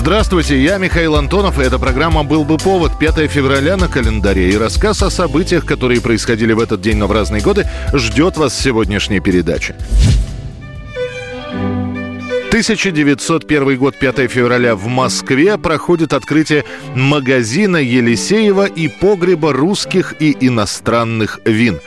Здравствуйте, я Михаил Антонов, и эта программа «Был бы повод» 5 февраля на календаре. И рассказ о событиях, которые происходили в этот день, но в разные годы, ждет вас в сегодняшней передаче. 1901 год, 5 февраля в Москве проходит открытие магазина Елисеева и погреба русских и иностранных вин.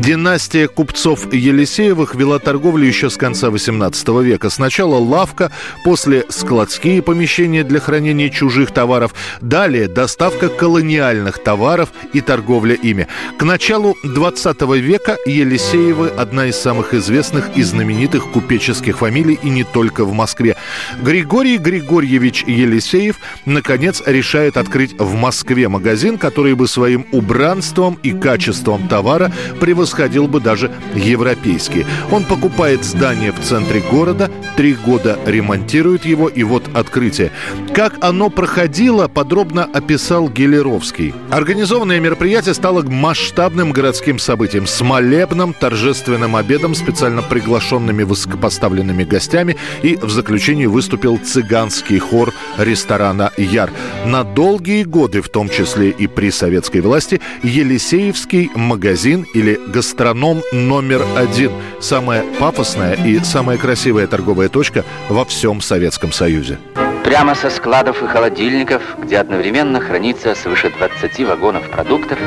Династия купцов Елисеевых вела торговлю еще с конца 18 века. Сначала лавка, после складские помещения для хранения чужих товаров, далее доставка колониальных товаров и торговля ими. К началу 20 века Елисеевы – одна из самых известных и знаменитых купеческих фамилий и не только в Москве. Григорий Григорьевич Елисеев, наконец, решает открыть в Москве магазин, который бы своим убранством и качеством товара превосходил бы даже европейский. Он покупает здание в центре города, три года ремонтирует его, и вот открытие. Как оно проходило, подробно описал Гелеровский. Организованное мероприятие стало масштабным городским событием с молебным торжественным обедом, специально приглашенными высокопоставленными гостями и в заключении выступил цыганский хор ресторана «Яр». На долгие годы, в том числе и при советской власти, Елисеевский магазин или гастроном номер один. Самая пафосная и самая красивая торговая точка во всем Советском Союзе. Прямо со складов и холодильников, где одновременно хранится свыше 20 вагонов продуктов,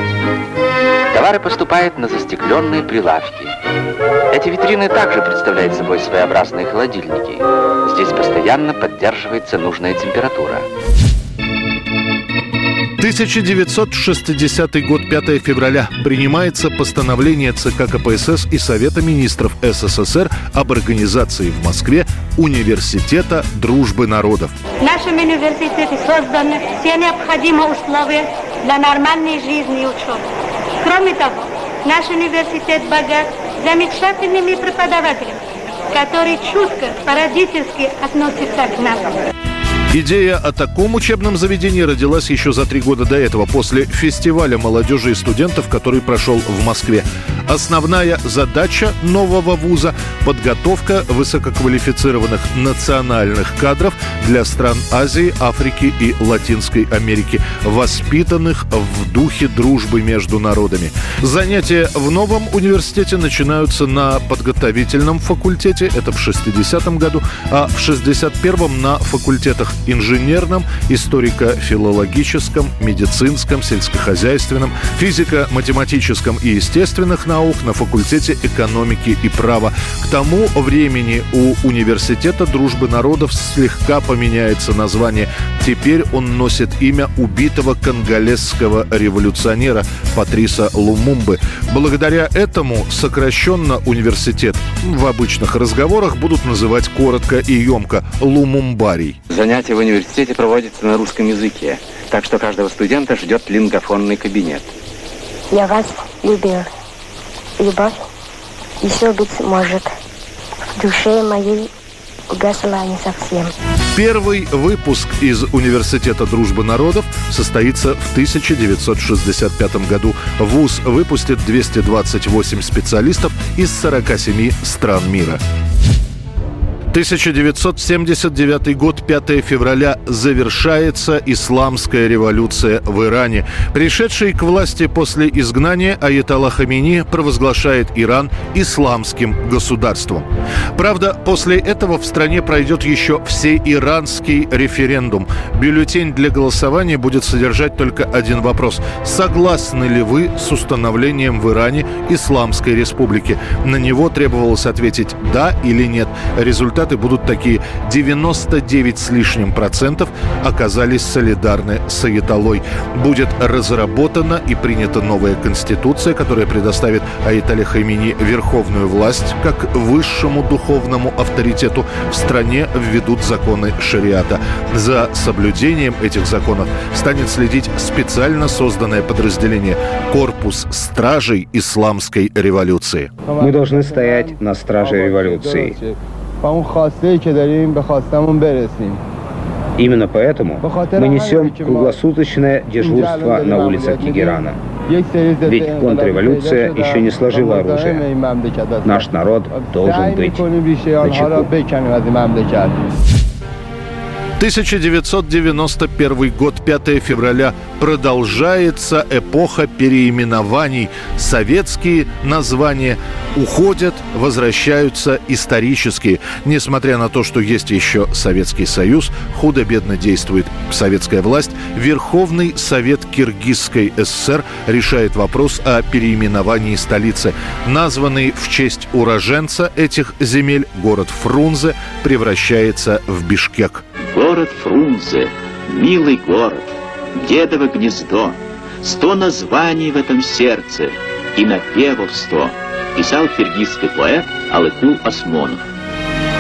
товары поступают на застекленные прилавки. Эти витрины также представляют собой своеобразные холодильники. Здесь постоянно поддерживается нужная температура. 1960 год, 5 февраля. Принимается постановление ЦК КПСС и Совета министров СССР об организации в Москве Университета дружбы народов. В нашем университете созданы все необходимые условия для нормальной жизни и учебы. Кроме того, наш университет богат замечательными преподавателями, которые чутко, по-родительски относятся к нам. Идея о таком учебном заведении родилась еще за три года до этого, после фестиваля молодежи и студентов, который прошел в Москве. Основная задача нового вуза – подготовка высококвалифицированных национальных кадров для стран Азии, Африки и Латинской Америки, воспитанных в духе дружбы между народами. Занятия в новом университете начинаются на подготовительном факультете, это в 60-м году, а в 61-м на факультетах инженерном, историко-филологическом, медицинском, сельскохозяйственном, физико-математическом и естественных наук на факультете экономики и права. К тому времени у университета дружбы народов слегка поменяется название. Теперь он носит имя убитого конголезского революционера Патриса Лумумбы. Благодаря этому сокращенно университет в обычных разговорах будут называть коротко и емко Лумумбарий. Занятия в университете проводятся на русском языке, так что каждого студента ждет лингофонный кабинет. Я вас любил любовь еще быть может. В душе моей угасла не совсем. Первый выпуск из Университета дружбы народов состоится в 1965 году. ВУЗ выпустит 228 специалистов из 47 стран мира. 1979 год, 5 февраля, завершается исламская революция в Иране. Пришедший к власти после изгнания Аятолла Хамини провозглашает Иран исламским государством. Правда, после этого в стране пройдет еще всеиранский референдум. Бюллетень для голосования будет содержать только один вопрос. Согласны ли вы с установлением в Иране Исламской республики? На него требовалось ответить «да» или «нет». Результат результаты будут такие. 99 с лишним процентов оказались солидарны с Аятолой. Будет разработана и принята новая конституция, которая предоставит Аятоле Хамини верховную власть как высшему духовному авторитету в стране введут законы шариата. За соблюдением этих законов станет следить специально созданное подразделение «Корпус стражей исламской революции». Мы должны стоять на страже революции. Именно поэтому мы несем круглосуточное дежурство на улицах Тегерана. Ведь контрреволюция еще не сложила оружие. Наш народ должен быть на чеку. 1991 год, 5 февраля, продолжается эпоха переименований. Советские названия уходят, возвращаются исторические. Несмотря на то, что есть еще Советский Союз, худо-бедно действует советская власть, Верховный Совет Киргизской ССР решает вопрос о переименовании столицы. Названный в честь уроженца этих земель город Фрунзе превращается в Бишкек. Город Фрунзе, милый город, дедово гнездо, Сто названий в этом сердце и напевов сто, Писал киргизский поэт Алыкул Осмонов.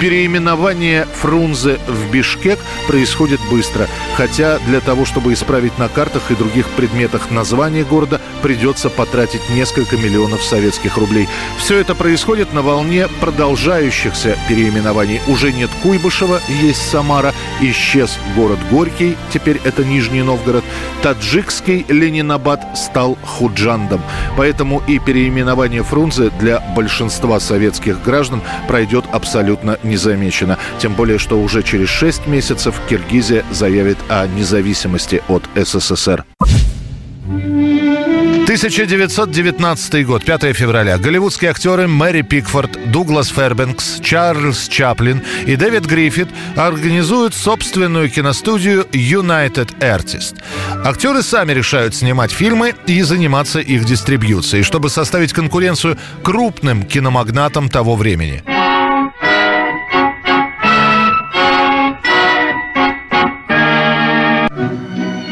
Переименование Фрунзе в Бишкек происходит быстро, хотя для того, чтобы исправить на картах и других предметах название города, придется потратить несколько миллионов советских рублей. Все это происходит на волне продолжающихся переименований. Уже нет Куйбышева, есть Самара, исчез город Горький, теперь это Нижний Новгород. Таджикский Ленинабад стал Худжандом. Поэтому и переименование Фрунзе для большинства советских граждан пройдет абсолютно незамечено. Тем более, что уже через 6 месяцев Киргизия заявит о независимости от СССР. 1919 год, 5 февраля. Голливудские актеры Мэри Пикфорд, Дуглас Фербенкс, Чарльз Чаплин и Дэвид Гриффит организуют собственную киностудию United Artist. Актеры сами решают снимать фильмы и заниматься их дистрибьюцией, чтобы составить конкуренцию крупным киномагнатам того времени.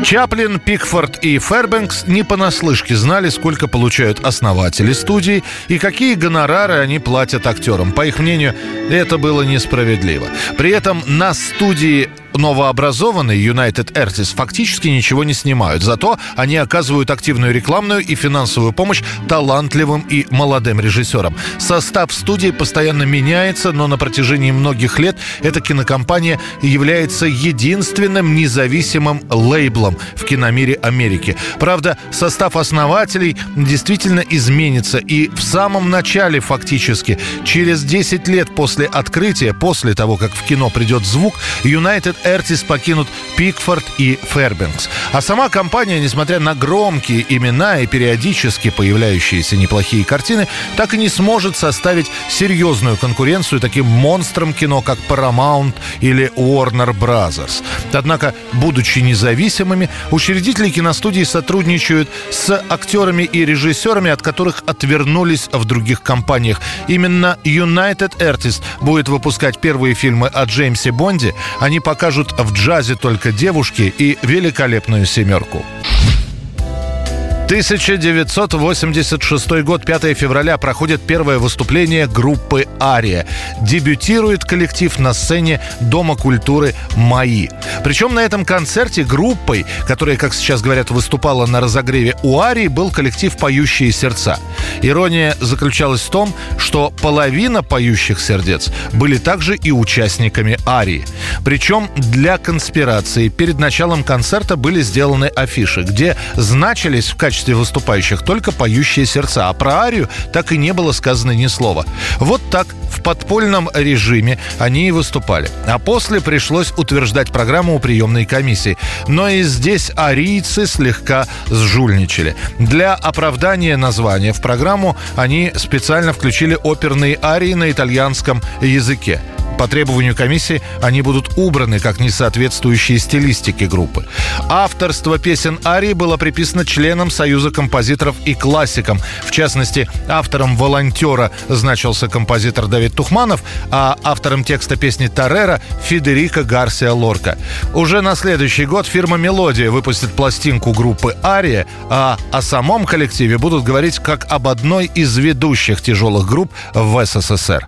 Чаплин, Пикфорд и Фербенкс не понаслышке знали, сколько получают основатели студии и какие гонорары они платят актерам. По их мнению, это было несправедливо. При этом на студии новообразованные United Artists фактически ничего не снимают. Зато они оказывают активную рекламную и финансовую помощь талантливым и молодым режиссерам. Состав студии постоянно меняется, но на протяжении многих лет эта кинокомпания является единственным независимым лейблом в киномире Америки. Правда, состав основателей действительно изменится. И в самом начале фактически, через 10 лет после открытия, после того, как в кино придет звук, United Эртис покинут Пикфорд и Фербенкс. А сама компания, несмотря на громкие имена и периодически появляющиеся неплохие картины, так и не сможет составить серьезную конкуренцию таким монстрам кино, как Paramount или Warner Brothers. Однако, будучи независимыми, учредители киностудии сотрудничают с актерами и режиссерами, от которых отвернулись в других компаниях. Именно United Artists будет выпускать первые фильмы о Джеймсе Бонде. Они покажут в джазе только девушки и великолепную семерку. 1986 год, 5 февраля, проходит первое выступление группы «Ария». Дебютирует коллектив на сцене Дома культуры «Мои». Причем на этом концерте группой, которая, как сейчас говорят, выступала на разогреве у Арии, был коллектив «Поющие сердца». Ирония заключалась в том, что половина «Поющих сердец» были также и участниками Арии. Причем для конспирации перед началом концерта были сделаны афиши, где значились в качестве качестве выступающих только поющие сердца, а про арию так и не было сказано ни слова. Вот так в подпольном режиме они и выступали. А после пришлось утверждать программу у приемной комиссии. Но и здесь арийцы слегка сжульничали. Для оправдания названия в программу они специально включили оперные арии на итальянском языке. По требованию комиссии они будут убраны как несоответствующие стилистике группы. Авторство песен Арии было приписано членам Союза композиторов и классикам. В частности, автором «Волонтера» значился композитор Давид Тухманов, а автором текста песни «Тарера» — Федерико Гарсия Лорка. Уже на следующий год фирма «Мелодия» выпустит пластинку группы «Ария», а о самом коллективе будут говорить как об одной из ведущих тяжелых групп в СССР.